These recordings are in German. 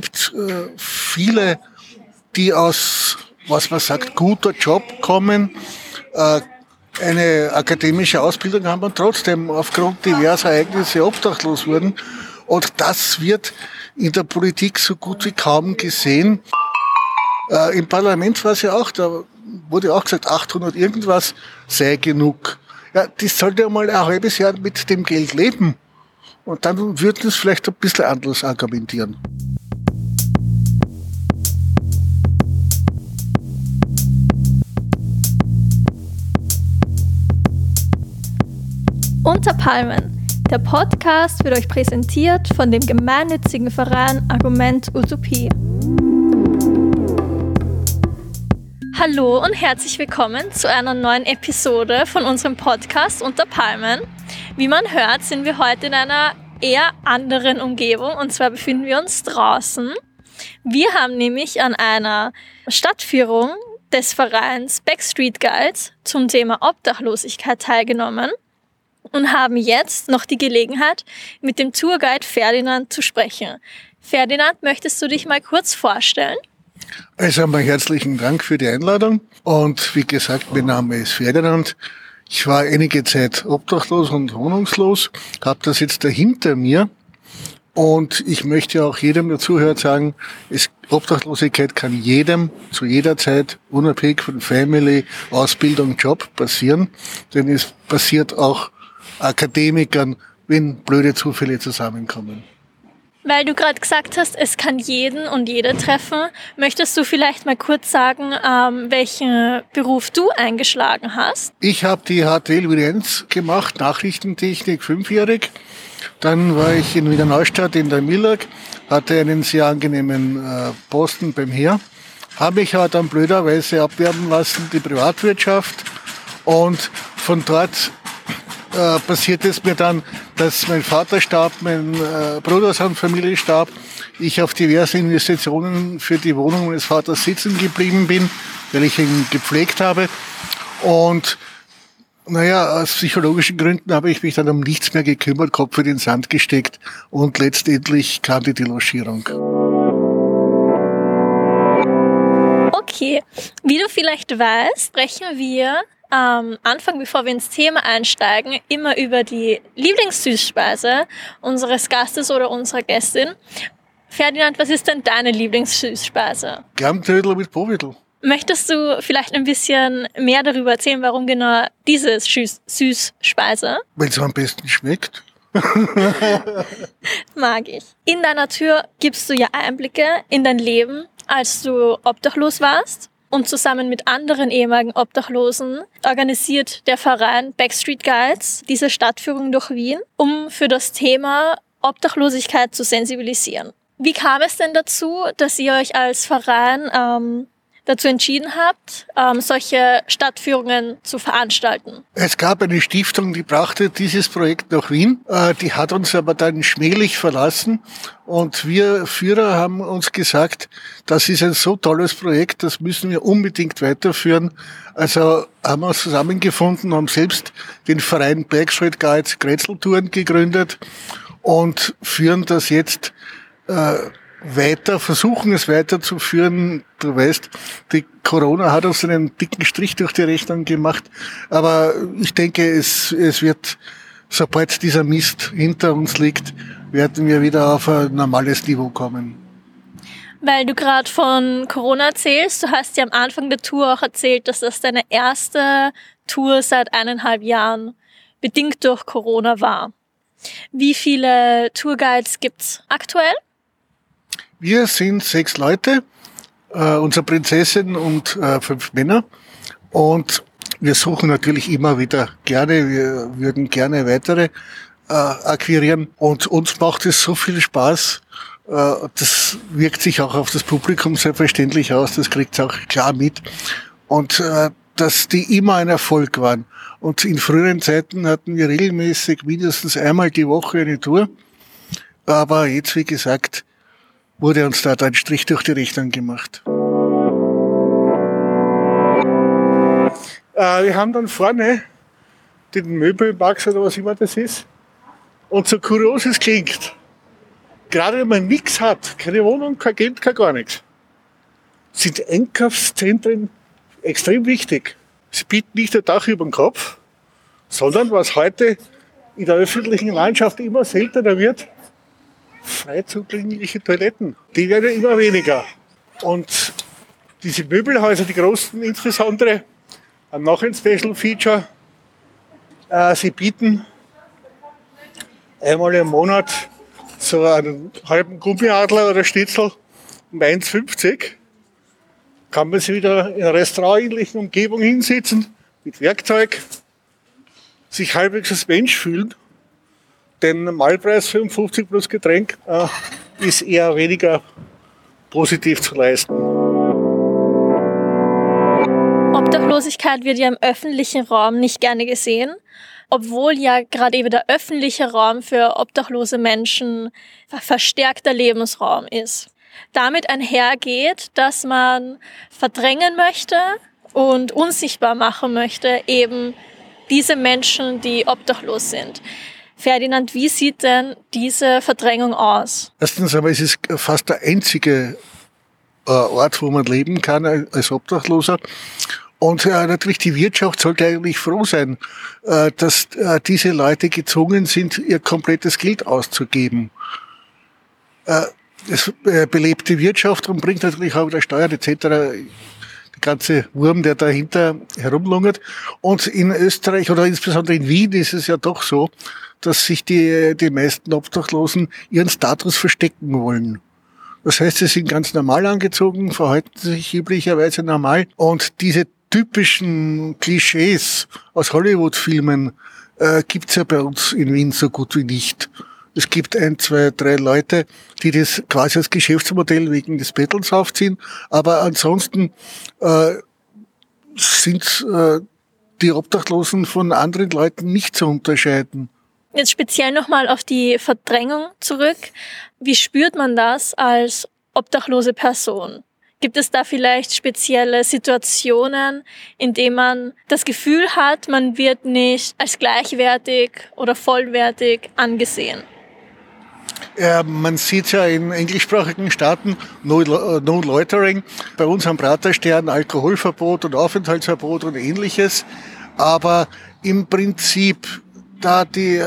gibt äh, viele, die aus, was man sagt, guter Job kommen, äh, eine akademische Ausbildung haben und trotzdem aufgrund diverser Ereignisse obdachlos wurden. Und das wird in der Politik so gut wie kaum gesehen. Äh, Im Parlament war es ja auch, da wurde auch gesagt, 800 irgendwas sei genug. Ja, das sollte ja mal ein halbes Jahr mit dem Geld leben. Und dann würden es vielleicht ein bisschen anders argumentieren. Unter Palmen. Der Podcast wird euch präsentiert von dem gemeinnützigen Verein Argument Utopie. Hallo und herzlich willkommen zu einer neuen Episode von unserem Podcast Unter Palmen. Wie man hört, sind wir heute in einer eher anderen Umgebung und zwar befinden wir uns draußen. Wir haben nämlich an einer Stadtführung des Vereins Backstreet Guides zum Thema Obdachlosigkeit teilgenommen und haben jetzt noch die Gelegenheit, mit dem Tourguide Ferdinand zu sprechen. Ferdinand, möchtest du dich mal kurz vorstellen? Also einmal herzlichen Dank für die Einladung. Und wie gesagt, mein Name ist Ferdinand. Ich war einige Zeit obdachlos und wohnungslos, habe das jetzt da hinter mir. Und ich möchte auch jedem, der zuhört, sagen, es, Obdachlosigkeit kann jedem zu jeder Zeit, unabhängig von Family, Ausbildung, Job passieren. Denn es passiert auch Akademikern, wenn blöde Zufälle zusammenkommen. Weil du gerade gesagt hast, es kann jeden und jede treffen, möchtest du vielleicht mal kurz sagen, ähm, welchen Beruf du eingeschlagen hast? Ich habe die HTL Virenz gemacht, Nachrichtentechnik, fünfjährig. Dann war ich in Wiener Neustadt in der Millag, hatte einen sehr angenehmen äh, Posten beim Heer, habe mich aber dann blöderweise abwerben lassen, die Privatwirtschaft. Und von dort äh, passiert es mir dann, dass mein Vater starb, mein äh, Bruder aus Familie starb, ich auf diverse Investitionen für die Wohnung meines Vaters sitzen geblieben bin, weil ich ihn gepflegt habe. Und naja, aus psychologischen Gründen habe ich mich dann um nichts mehr gekümmert, Kopf in den Sand gesteckt und letztendlich kam die Delogierung. Okay, wie du vielleicht weißt, sprechen wir am Anfang, bevor wir ins Thema einsteigen, immer über die Lieblingssüßspeise unseres Gastes oder unserer Gästin. Ferdinand, was ist denn deine Lieblingssüßspeise? Germtödel mit Powidl. Möchtest du vielleicht ein bisschen mehr darüber erzählen, warum genau diese Süßspeise? Weil es am besten schmeckt. Mag ich. In deiner Tür gibst du ja Einblicke in dein Leben, als du obdachlos warst und zusammen mit anderen ehemaligen Obdachlosen organisiert der Verein Backstreet Guides diese Stadtführung durch Wien, um für das Thema Obdachlosigkeit zu sensibilisieren. Wie kam es denn dazu, dass ihr euch als Verein ähm, dazu entschieden habt, ähm, solche Stadtführungen zu veranstalten? Es gab eine Stiftung, die brachte dieses Projekt nach Wien. Äh, die hat uns aber dann schmählich verlassen. Und wir Führer haben uns gesagt, das ist ein so tolles Projekt, das müssen wir unbedingt weiterführen. Also haben wir uns zusammengefunden, haben selbst den Verein Backstreet Guides Grätzeltouren gegründet und führen das jetzt äh, weiter, versuchen es weiterzuführen. Du weißt, die Corona hat uns einen dicken Strich durch die Rechnung gemacht. Aber ich denke, es, es wird, sobald dieser Mist hinter uns liegt, werden wir wieder auf ein normales Niveau kommen. Weil du gerade von Corona erzählst, du hast ja am Anfang der Tour auch erzählt, dass das deine erste Tour seit eineinhalb Jahren bedingt durch Corona war. Wie viele Tourguides gibt's aktuell? Wir sind sechs Leute, äh, unsere Prinzessin und äh, fünf Männer. Und wir suchen natürlich immer wieder gerne, wir würden gerne weitere äh, akquirieren. Und uns macht es so viel Spaß. Äh, das wirkt sich auch auf das Publikum selbstverständlich aus, das kriegt es auch klar mit. Und äh, dass die immer ein Erfolg waren. Und in früheren Zeiten hatten wir regelmäßig mindestens einmal die Woche eine Tour. Aber jetzt, wie gesagt, wurde uns da ein Strich durch die Rechnung gemacht. Äh, wir haben dann vorne den Möbelmax oder was immer das ist. Und so kurios es klingt, gerade wenn man nichts hat, keine Wohnung, kein Geld, kein gar nichts, sind Einkaufszentren extrem wichtig. Sie bieten nicht ein Dach über den Kopf, sondern was heute in der öffentlichen Landschaft immer seltener wird, frei zugängliche Toiletten. Die werden immer weniger. Und diese Möbelhäuser, die großen insbesondere, haben noch ein Special Feature. Äh, sie bieten einmal im Monat so einen halben Gummiadler oder Schnitzel um 1,50. Kann man sich wieder in einer restaurantähnlichen Umgebung hinsetzen, mit Werkzeug, sich halbwegs als Mensch fühlen. Denn Normalpreis 55 plus Getränk äh, ist eher weniger positiv zu leisten. Obdachlosigkeit wird ja im öffentlichen Raum nicht gerne gesehen, obwohl ja gerade eben der öffentliche Raum für obdachlose Menschen verstärkter Lebensraum ist. Damit einhergeht, dass man verdrängen möchte und unsichtbar machen möchte, eben diese Menschen, die obdachlos sind. Ferdinand, wie sieht denn diese Verdrängung aus? Erstens es ist fast der einzige äh, Ort, wo man leben kann als Obdachloser. Und äh, natürlich die Wirtschaft sollte eigentlich froh sein, äh, dass äh, diese Leute gezwungen sind, ihr komplettes Geld auszugeben. Äh, das äh, belebt die Wirtschaft und bringt natürlich auch wieder Steuern etc ganze Wurm, der dahinter herumlungert. Und in Österreich oder insbesondere in Wien ist es ja doch so, dass sich die, die meisten Obdachlosen ihren Status verstecken wollen. Das heißt, sie sind ganz normal angezogen, verhalten sich üblicherweise normal und diese typischen Klischees aus Hollywood-Filmen äh, gibt's ja bei uns in Wien so gut wie nicht. Es gibt ein, zwei, drei Leute, die das quasi als Geschäftsmodell wegen des Bettels aufziehen. Aber ansonsten äh, sind äh, die Obdachlosen von anderen Leuten nicht zu unterscheiden. Jetzt speziell nochmal auf die Verdrängung zurück. Wie spürt man das als obdachlose Person? Gibt es da vielleicht spezielle Situationen, in denen man das Gefühl hat, man wird nicht als gleichwertig oder vollwertig angesehen? Ja, man sieht ja in englischsprachigen Staaten no, no Loitering, bei uns am Praterstern Alkoholverbot und Aufenthaltsverbot und ähnliches. Aber im Prinzip, da die äh,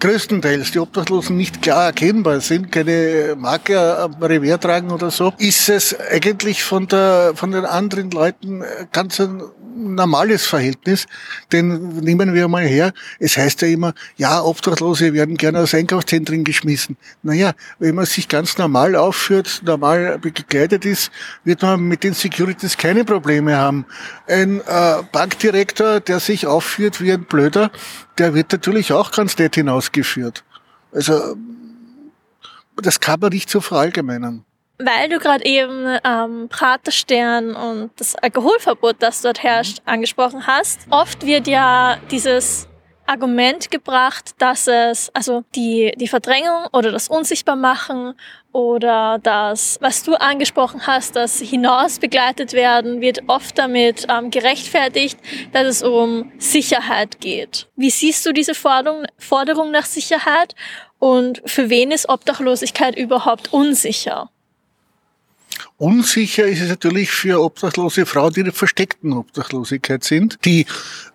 größtenteils die Obdachlosen nicht klar erkennbar sind, keine Marke am Revers tragen oder so, ist es eigentlich von, der, von den anderen Leuten ganz ein normales Verhältnis. Denn nehmen wir mal her, es heißt ja immer, ja, Obdachlose werden gerne aus Einkaufszentren geschmissen. Naja, wenn man sich ganz normal aufführt, normal gekleidet ist, wird man mit den Securities keine Probleme haben. Ein äh, Bankdirektor, der sich aufführt wie ein Blöder, der wird natürlich auch ganz nett hinausgeführt. Also, das kann man nicht so verallgemeinern. Weil du gerade eben ähm, Praterstern und das Alkoholverbot, das dort herrscht, angesprochen hast. Oft wird ja dieses Argument gebracht, dass es, also die, die Verdrängung oder das Unsichtbarmachen oder das, was du angesprochen hast, das hinaus begleitet werden, wird oft damit ähm, gerechtfertigt, dass es um Sicherheit geht. Wie siehst du diese Forderung, Forderung nach Sicherheit und für wen ist Obdachlosigkeit überhaupt unsicher? Unsicher ist es natürlich für obdachlose Frauen, die in der versteckten Obdachlosigkeit sind, die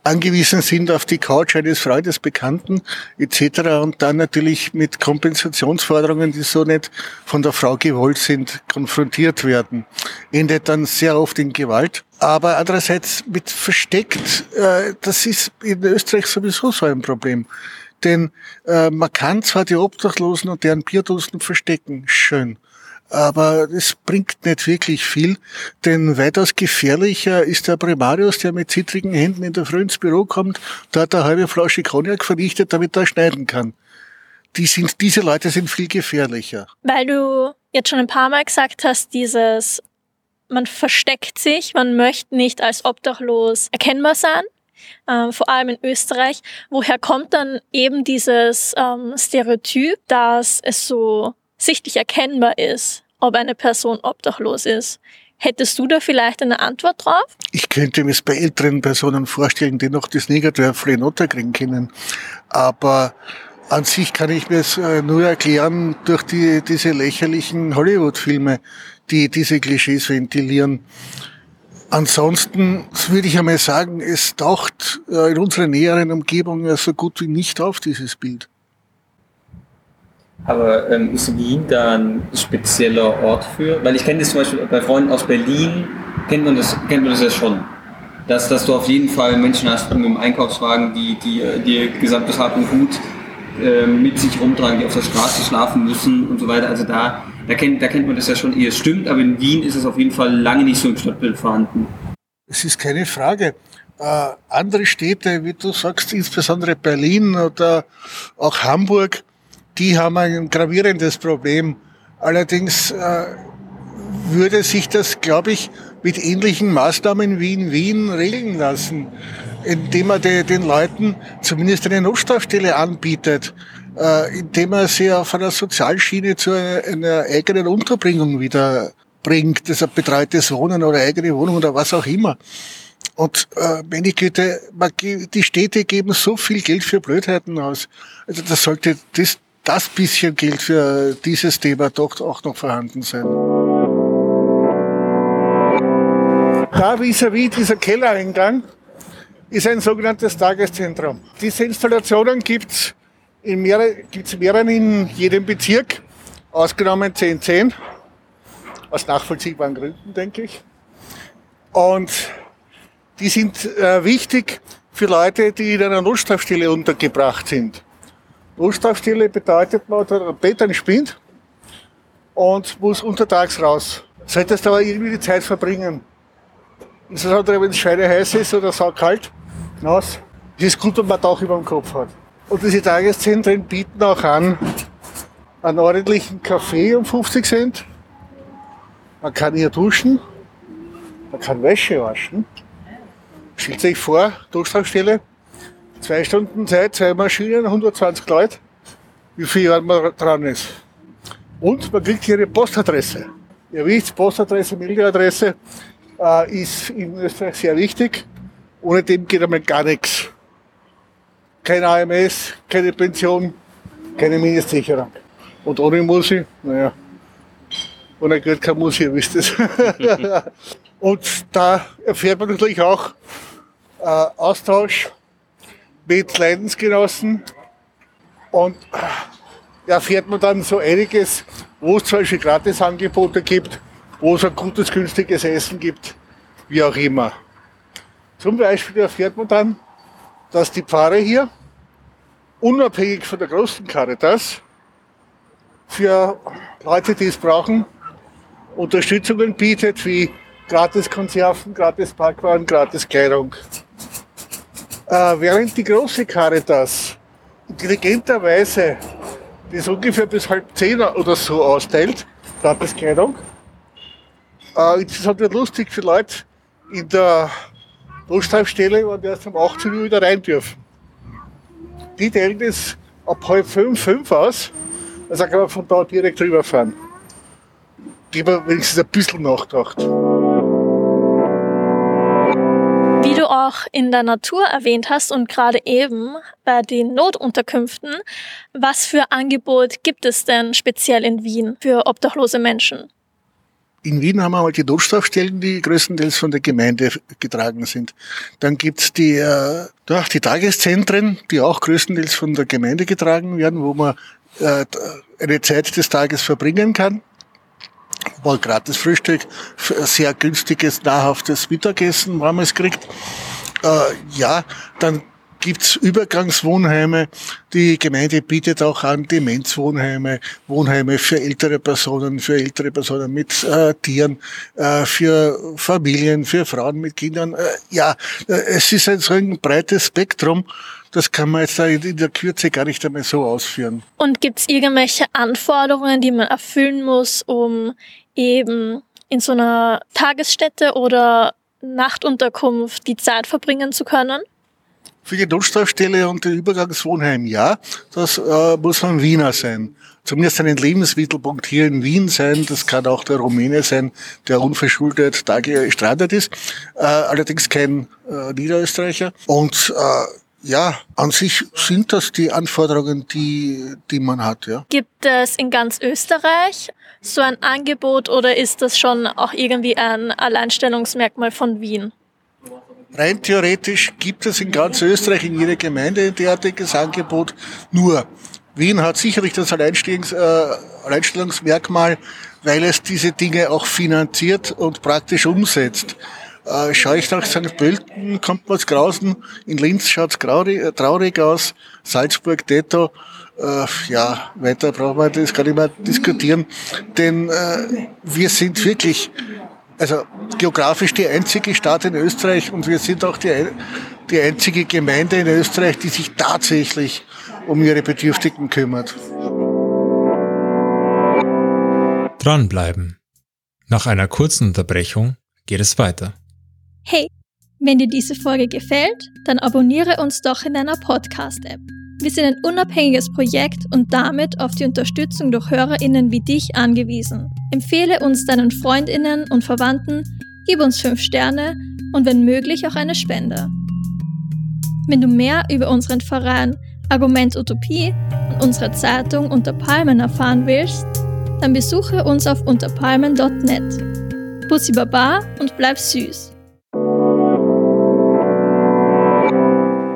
angewiesen sind auf die Couch eines Freundes, Bekannten etc. und dann natürlich mit Kompensationsforderungen, die so nicht von der Frau gewollt sind, konfrontiert werden. Endet dann sehr oft in Gewalt. Aber andererseits mit versteckt, äh, das ist in Österreich sowieso so ein Problem. Denn äh, man kann zwar die Obdachlosen und deren Bierdosen verstecken, schön aber es bringt nicht wirklich viel, denn weitaus gefährlicher ist der Primarius, der mit zittrigen Händen in der Früh ins Büro kommt, da hat er halbe Flasche Cognac vernichtet, damit er schneiden kann. Die sind, diese Leute sind viel gefährlicher. Weil du jetzt schon ein paar Mal gesagt hast, dieses, man versteckt sich, man möchte nicht als obdachlos erkennbar sein. Ähm, vor allem in Österreich. Woher kommt dann eben dieses ähm, Stereotyp, dass es so sichtlich erkennbar ist, ob eine Person obdachlos ist. Hättest du da vielleicht eine Antwort drauf? Ich könnte mir es bei älteren Personen vorstellen, die noch das Negertörfle in Otterkring kennen. Aber An sich kann ich mir es äh, nur erklären durch die, diese lächerlichen Hollywood-Filme, die diese Klischees ventilieren. Ansonsten würde ich einmal sagen, es taucht äh, in unserer näheren Umgebung so gut wie nicht auf, dieses Bild. Aber ähm, ist Wien da ein spezieller Ort für? Weil ich kenne das zum Beispiel bei Freunden aus Berlin, kennt man das, kennt man das ja schon. Dass, dass du auf jeden Fall Menschen hast mit dem Einkaufswagen, die, die, die gesamtes Hab und Gut äh, mit sich rumtragen, die auf der Straße schlafen müssen und so weiter. Also da, da, kennt, da kennt man das ja schon eher. Stimmt, aber in Wien ist es auf jeden Fall lange nicht so im Stadtbild vorhanden. Es ist keine Frage. Äh, andere Städte, wie du sagst, insbesondere Berlin oder auch Hamburg, die haben ein gravierendes Problem. Allerdings äh, würde sich das, glaube ich, mit ähnlichen Maßnahmen wie in Wien regeln lassen, indem man de, den Leuten zumindest eine Notstrafstelle anbietet, äh, indem man sie auf einer Sozialschiene zu einer, einer eigenen Unterbringung wieder bringt, das ein betreutes Wohnen oder eigene Wohnung oder was auch immer. Und äh, meine Güte, die Städte geben so viel Geld für Blödheiten aus. Also das sollte das das bisschen Geld für dieses Thema doch auch noch vorhanden sein. Da vis-à-vis -vis dieser Kellereingang ist ein sogenanntes Tageszentrum. Diese Installationen gibt es in mehrere, mehreren in jedem Bezirk, ausgenommen 1010, aus nachvollziehbaren Gründen, denke ich. Und die sind äh, wichtig für Leute, die in einer Notstrafstelle untergebracht sind. Notstrafstelle bedeutet, man hat einen Bett spinnt und muss untertags raus. Solltest aber irgendwie die Zeit verbringen. Insbesondere wenn es scheide heiß ist oder saukalt, nass, ist gut, wenn man Dach über dem Kopf hat. Und diese Tageszentren bieten auch an einen ordentlichen Kaffee um 50 Cent. Man kann hier duschen, man kann Wäsche waschen. Stellt sich vor, Durchstrahlstelle, Zwei Stunden Zeit, zwei Maschinen, 120 Leute, wie viel Jahre man dran ist. Und man kriegt hier eine Postadresse. Ihr wisst, Postadresse, Meldeadresse äh, ist in Österreich sehr wichtig. Ohne dem geht einmal gar nichts. Kein AMS, keine Pension, keine Mindestsicherung. Und ohne Musi, naja, ohne Geld kein Musi, ihr wisst es. Und da erfährt man natürlich auch äh, Austausch mit Leidensgenossen und da erfährt man dann so einiges, wo es Beispiel Gratisangebote gibt, wo es ein gutes, günstiges Essen gibt, wie auch immer. Zum Beispiel erfährt man dann, dass die Pfarre hier, unabhängig von der großen Caritas, für Leute, die es brauchen, Unterstützungen bietet, wie Gratis-Konserven, Gratis-Parkwaren, Gratis-Kleidung. Äh, während die große Caritas intelligenterweise das ungefähr bis halb zehn oder so austeilt, Gratiskleidung. Äh, insbesondere lustig für Leute in der Notstrafstelle, wo die erst um 18 Uhr wieder rein dürfen. Die teilen das ab halb fünf, fünf aus, also kann man von da direkt rüberfahren. Die man wenigstens ein bisschen nachdacht. Du auch in der Natur erwähnt hast und gerade eben bei den Notunterkünften, was für Angebot gibt es denn speziell in Wien für obdachlose Menschen? In Wien haben wir halt die Notstrafstellen, die größtenteils von der Gemeinde getragen sind. Dann gibt's die, äh, die Tageszentren, die auch größtenteils von der Gemeinde getragen werden, wo man äh, eine Zeit des Tages verbringen kann mal gratis Frühstück, sehr günstiges, nahrhaftes Mittagessen, man es kriegt. Äh, ja, dann gibt's Übergangswohnheime. Die Gemeinde bietet auch an Demenzwohnheime, Wohnheime für ältere Personen, für ältere Personen mit äh, Tieren, äh, für Familien, für Frauen mit Kindern. Äh, ja, äh, es ist ein so ein breites Spektrum. Das kann man jetzt in der Kürze gar nicht einmal so ausführen. Und gibt's irgendwelche Anforderungen, die man erfüllen muss, um eben in so einer Tagesstätte oder Nachtunterkunft die Zeit verbringen zu können? Für die Notstrafstelle und den Übergangswohnheim ja, das äh, muss ein Wiener sein. Zumindest ein Lebensmittelpunkt hier in Wien sein. Das kann auch der Rumäne sein, der unverschuldet da gestrandet ist. Äh, allerdings kein äh, Niederösterreicher. Und äh, Ja, an sich sind das die Anforderungen, die, die man hat, ja. Gibt es in ganz Österreich so ein Angebot oder ist das schon auch irgendwie ein Alleinstellungsmerkmal von Wien? Rein theoretisch gibt es in ganz Österreich in jeder Gemeinde ein derartiges Angebot. Nur Wien hat sicherlich das Alleinstellungs, äh, Alleinstellungsmerkmal, weil es diese Dinge auch finanziert und praktisch umsetzt. Äh, schaue ich nach St. Pölten, kommt man's grausen. In Linz schaut's traurig, äh, traurig aus. Salzburg, Detto. Äh, ja, weiter brauchen wir das gar nicht mehr diskutieren. Denn äh, wir sind wirklich, also geografisch die einzige Stadt in Österreich und wir sind auch die, die einzige Gemeinde in Österreich, die sich tatsächlich um ihre Bedürftigen kümmert. Dranbleiben. Nach einer kurzen Unterbrechung geht es weiter. Hey, wenn dir diese Folge gefällt, dann abonniere uns doch in deiner Podcast-App. Wir sind ein unabhängiges Projekt und damit auf die Unterstützung durch HörerInnen wie dich angewiesen. Empfehle uns deinen FreundInnen und Verwandten, gib uns 5 Sterne und wenn möglich auch eine Spende. Wenn du mehr über unseren Verein Argument Utopie und unsere Zeitung Unter Palmen erfahren willst, dann besuche uns auf unterpalmen.net. Bussi Baba und bleib süß.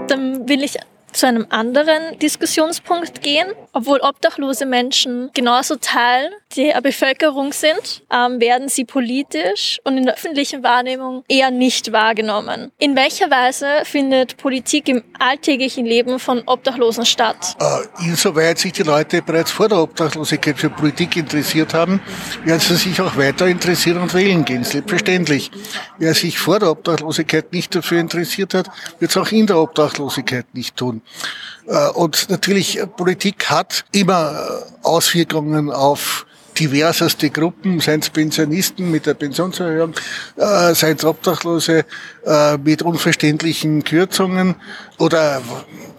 Dann will ich zu einem anderen Diskussionspunkt gehen. Obwohl obdachlose Menschen genauso Teil der Bevölkerung sind, ähm, werden sie politisch und in der öffentlichen Wahrnehmung eher nicht wahrgenommen. In welcher Weise findet Politik im alltäglichen Leben von Obdachlosen statt? Äh, insoweit sich die Leute bereits vor der Obdachlosigkeit für Politik interessiert haben, werden sie sich auch weiter interessieren und wählen gehen, selbstverständlich. Wer sich vor der Obdachlosigkeit nicht dafür interessiert hat, wird es auch in der Obdachlosigkeit nicht tun. Äh, und natürlich, äh, Politik hat immer äh, Auswirkungen auf diverseste Gruppen, seien es Pensionisten mit der Pensionserhöhung, seien es Obdachlose mit unverständlichen Kürzungen oder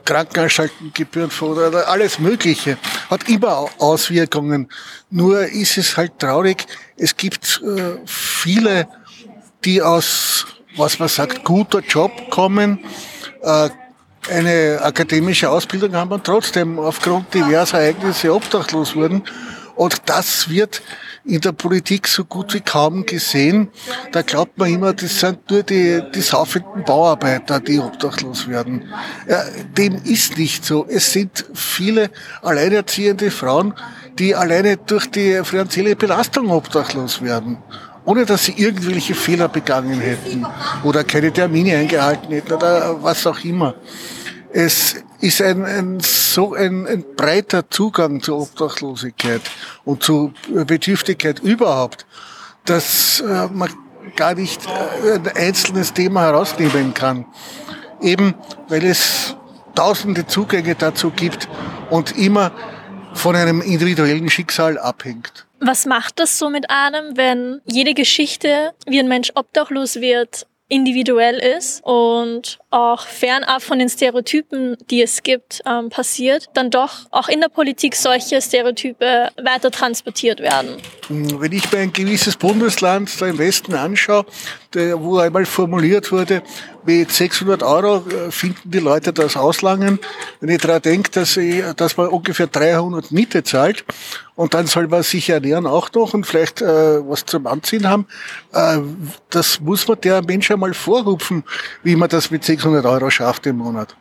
Krankenanstaltengebühren oder alles Mögliche. Hat immer Auswirkungen. Nur ist es halt traurig, es gibt viele, die aus, was man sagt, guter Job kommen, eine akademische Ausbildung haben und trotzdem aufgrund diverser Ereignisse obdachlos wurden. Und das wird in der Politik so gut wie kaum gesehen. Da glaubt man immer, das sind nur die, die saufenden Bauarbeiter, die obdachlos werden. Ja, dem ist nicht so. Es sind viele alleinerziehende Frauen, die alleine durch die finanzielle Belastung obdachlos werden ohne dass sie irgendwelche Fehler begangen hätten oder keine Termine eingehalten hätten oder was auch immer. Es ist ein, ein so ein, ein breiter Zugang zur Obdachlosigkeit und zur Bedürftigkeit überhaupt, dass äh, man gar nicht äh, ein einzelnes Thema herausnehmen kann. Eben weil es tausende Zugänge dazu gibt und immer von einem individuellen Schicksal abhängt. Was macht das so mit einem, wenn jede Geschichte, wie ein Mensch obdachlos wird, individuell ist und auch fernab von den Stereotypen, die es gibt, ähm, passiert, dann doch auch in der Politik solche Stereotype weiter transportiert werden. Hm, wenn ich mir ein gewisses Bundesland da im Westen anschaue, wo einmal formuliert wurde, mit 600 Euro äh, finden die Leute das auslangen. Wenn ich daran denke, dass, ich, dass man ungefähr 300 Miete zahlt und dann soll man sich ernähren auch noch und vielleicht äh, was zum Anziehen haben, äh, das muss man der Mensch einmal vorrufen, wie man das mit 600 Euro schafft im Monat.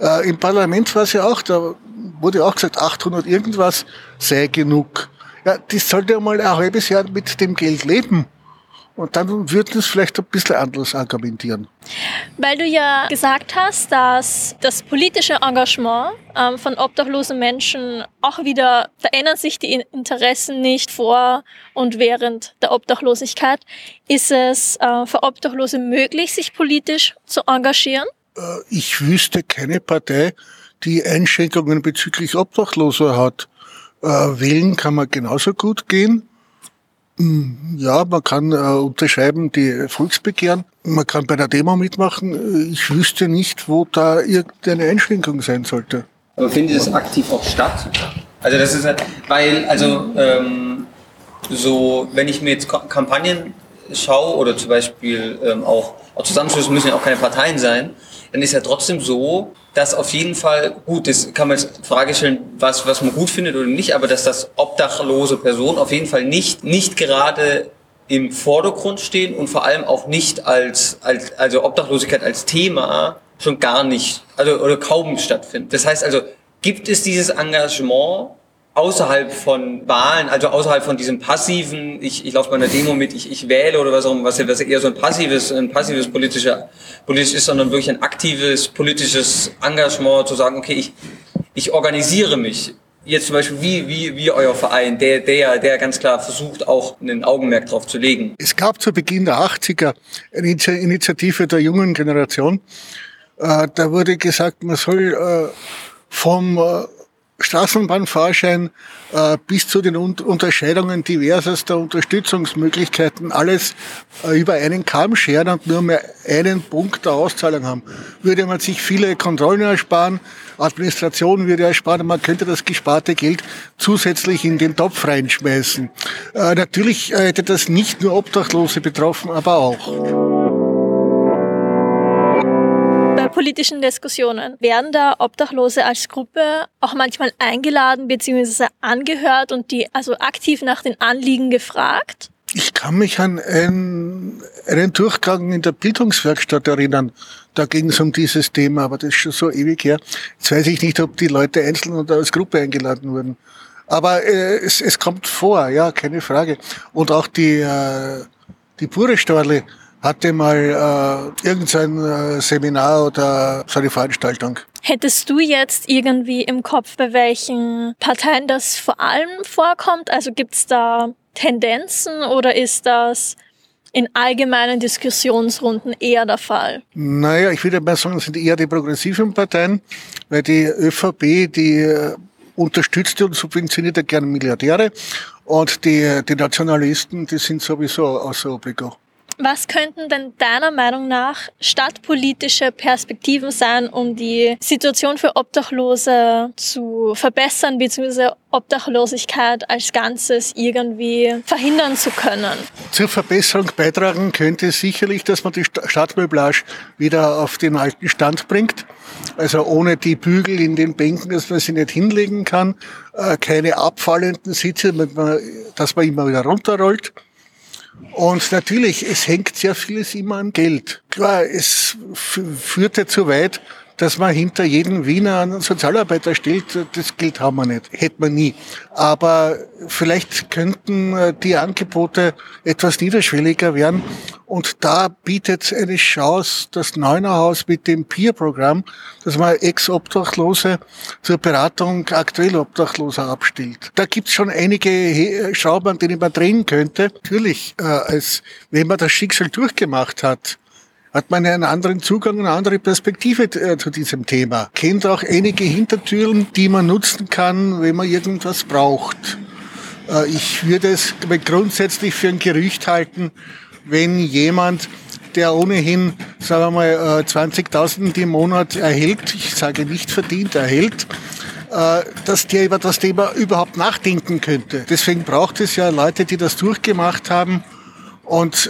Äh, Im Parlament war es ja auch, da wurde auch gesagt, 800 irgendwas sei genug. Ja, das sollte mal ein halbes Jahr mit dem Geld leben. Und dann würden es vielleicht ein bisschen anders argumentieren. Weil du ja gesagt hast, dass das politische Engagement ähm, von obdachlosen Menschen auch wieder, da ändern sich die Interessen nicht vor und während der Obdachlosigkeit. Ist es äh, für Obdachlose möglich, sich politisch zu engagieren? Äh, ich wüsste keine Partei, die Einschränkungen bezüglich Obdachloser hat. Äh, wählen kann man genauso gut gehen. Ja, man kann äh, unterschreiben die Volksbegehren. Man kann bei der Demo mitmachen. Ich wüsste nicht, wo da irgendeine Einschränkung sein sollte. Aber findet es aktiv auch statt? Also das ist, weil, also ähm, so, wenn ich mir jetzt Kampagnen schaue oder zum Beispiel ähm, auch, auch Zusammenschlüsse müssen ja auch keine Parteien sein, dann ist ja trotzdem so, dass auf jeden Fall, gut, das kann man jetzt Frage stellen, was, was man gut findet oder nicht, aber dass das obdachlose Personen auf jeden Fall nicht, nicht gerade im Vordergrund stehen und vor allem auch nicht als, als also Obdachlosigkeit als Thema schon gar nicht, also oder kaum stattfindet. Das heißt also, gibt es dieses Engagement außerhalb von Wahlen, also außerhalb von diesem passiven, ich, ich laufe bei einer Demo mit, ich, ich wähle oder was auch immer, was ja eher so ein passives, ein passives politischer, politisch ist, sondern wirklich ein aktives politisches Engagement zu sagen, okay, ich, ich organisiere mich. Jetzt zum Beispiel wie, wie, wie euer Verein, der, der, der ganz klar versucht, auch einen Augenmerk drauf zu legen. Es gab zu Beginn der 80er eine Initiative der jungen Generation. Äh, da wurde gesagt, man soll äh, vom äh, Straßenbahnfahrschein äh, bis zu den Un Unterscheidungen diversester Unterstützungsmöglichkeiten alles äh, über einen Kamm scheren und nur mehr einen Punkt der Auszahlung haben. Würde man sich viele Kontrollen ersparen, Administration würde ersparen, man könnte das gesparte Geld zusätzlich in den Topf reinschmeißen. Äh, natürlich äh, hätte das nicht nur Obdachlose betroffen, aber auch politischen Diskussionen werden da Obdachlose als Gruppe auch manchmal eingeladen bzw. angehört und die also aktiv nach den Anliegen gefragt? Ich kann mich an einen, einen Durchgang in der Bildungswerkstatt erinnern. Da ging es um dieses Thema, aber das ist schon so ewig her. Jetzt weiß ich nicht, ob die Leute einzeln oder als Gruppe eingeladen wurden. Aber äh, es, es kommt vor, ja, keine Frage. Und auch die, äh, die pure Storle hatte mal äh, irgendein äh, Seminar oder so eine Veranstaltung. Hättest du jetzt irgendwie im Kopf, bei welchen Parteien das vor allem vorkommt? Also gibt es da Tendenzen oder ist das in allgemeinen Diskussionsrunden eher der Fall? Naja, ich würde mal sagen, es sind eher die progressiven Parteien, weil die ÖVP, die äh, unterstützt und subventioniert ja gerne Milliardäre und die, die Nationalisten, die sind sowieso außer Obligo. Was könnten denn deiner Meinung nach stadtpolitische Perspektiven sein, um die Situation für Obdachlose zu verbessern, beziehungsweise Obdachlosigkeit als Ganzes irgendwie verhindern zu können? Zur Verbesserung beitragen könnte sicherlich, dass man die Stadtmöblage wieder auf den alten Stand bringt. Also ohne die Bügel in den Bänken, dass man sie nicht hinlegen kann, äh, keine abfallenden Sitze, dass man immer wieder runterrollt. Und natürlich, es hängt sehr vieles immer an Geld. Klar, es führte zu weit, dass man hinter jedem Wiener einen Sozialarbeiter stellt, das Geld haben wir nicht, hätte man nie. Aber vielleicht könnten äh, die Angebote etwas niederschwelliger werden. Und da bietet eine Chance das Neunerhaus mit dem Peer-Programm, dass man Ex-Obdachlose zur Beratung aktuell Obdachloser abstellt. Da gibt es schon einige Schrauben, an denen man drehen könnte. Natürlich, äh, als wenn man das Schicksal durchgemacht hat, hat man einen anderen Zugang, eine andere Perspektive äh, zu diesem Thema. Kennt auch einige Hintertüren, die man nutzen kann, wenn man irgendwas braucht. Äh, ich würde es grundsätzlich für ein Gerücht halten, wenn jemand der ohnehin, sagen wir mal, 20.000 äh, im Monat erhält, ich sage nicht verdient, erhält, dass der über das Thema überhaupt nachdenken könnte. Deswegen braucht es ja Leute, die das durchgemacht haben und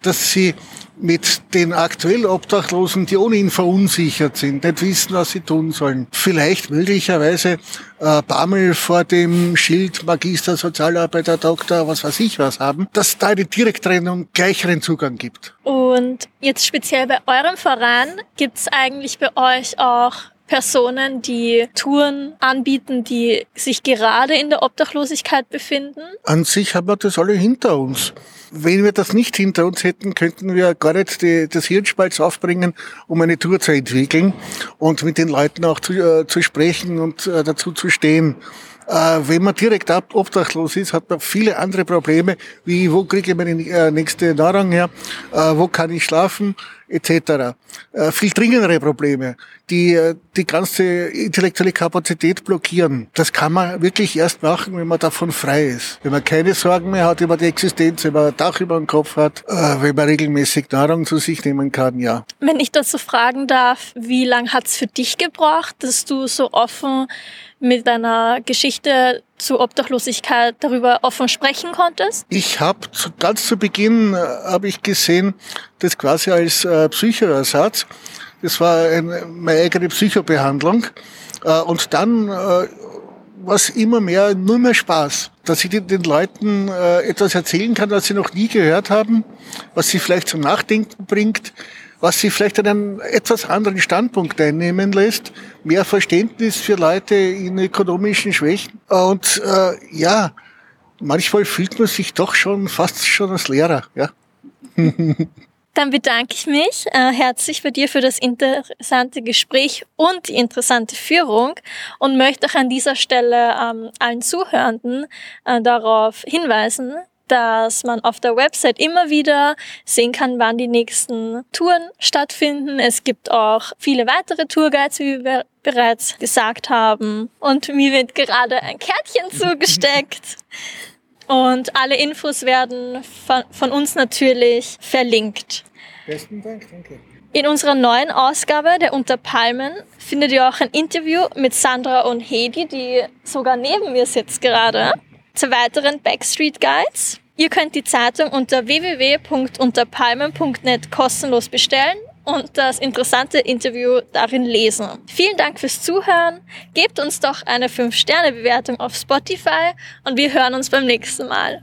dass sie mit den aktuell Obdachlosen, die ohnehin verunsichert sind, nicht wissen, was sie tun sollen. Vielleicht möglicherweise äh, Bammel vor dem Schild Magister, Sozialarbeiter, Doktor, was weiß ich was haben, dass da eine Direkttrennung gleicheren Zugang gibt. Und jetzt speziell bei eurem Verein, gibt es eigentlich bei euch auch Personen, die Touren anbieten, die sich gerade in der Obdachlosigkeit befinden? An sich haben wir das alle hinter uns. Wenn wir das nicht hinter uns hätten, könnten wir gar nicht die, das Hirnspalz aufbringen, um eine Tour zu entwickeln und mit den Leuten auch zu, äh, zu sprechen und äh, dazu zu stehen. Äh, wenn man direkt obdachlos ist, hat man viele andere Probleme, wie wo kriege ich meine äh, nächste Nahrung her, äh, wo kann ich schlafen, etc. Viel dringendere Probleme, die die ganze intellektuelle Kapazität blockieren. Das kann man wirklich erst machen, wenn man davon frei ist. Wenn man keine Sorgen mehr hat über die Existenz, wenn man ein Dach über dem Kopf hat, wenn man regelmäßig Nahrung zu sich nehmen kann, ja. Wenn ich dazu fragen darf, wie lange hat's für dich gebraucht, dass du so offen mit deiner Geschichte zur Obdachlosigkeit darüber offen sprechen konntest? Ich habe ganz zu Beginn äh, habe ich gesehen, das quasi als äh, Psychoersatz. Das war eine, meine eigene Psychobehandlung. Äh, und dann äh, was immer mehr, nur mehr Spaß, dass ich den, den Leuten äh, etwas erzählen kann, was sie noch nie gehört haben, was sie vielleicht zum Nachdenken bringt, was sie vielleicht an einen etwas anderen Standpunkt einnehmen lässt, mehr Verständnis für Leute in ökonomischen Schwächen. Und äh, ja, manchmal fühlt man sich doch schon fast schon als Lehrer. Ja. Dann bedanke ich mich äh, herzlich bei dir für das interessante Gespräch und die interessante Führung und möchte auch an dieser Stelle ähm, allen Zuhörenden äh, darauf hinweisen, dass man auf der Website immer wieder sehen kann, wann die nächsten Touren stattfinden. Es gibt auch viele weitere Tourguides, wie wir bereits gesagt haben. Und mir wird gerade ein Kärtchen zugesteckt. Und alle Infos werden von, von uns natürlich verlinkt. Besten Dank, danke. In unserer neuen Ausgabe der Unter Palmen findet ihr auch ein Interview mit Sandra und Hedi, die sogar neben mir sitzt gerade zu weiteren Backstreet Guides. Ihr könnt die Zeitung unter www.unterpalmen.net kostenlos bestellen und das interessante Interview darin lesen. Vielen Dank fürs Zuhören. Gebt uns doch eine 5-Sterne-Bewertung auf Spotify und wir hören uns beim nächsten Mal.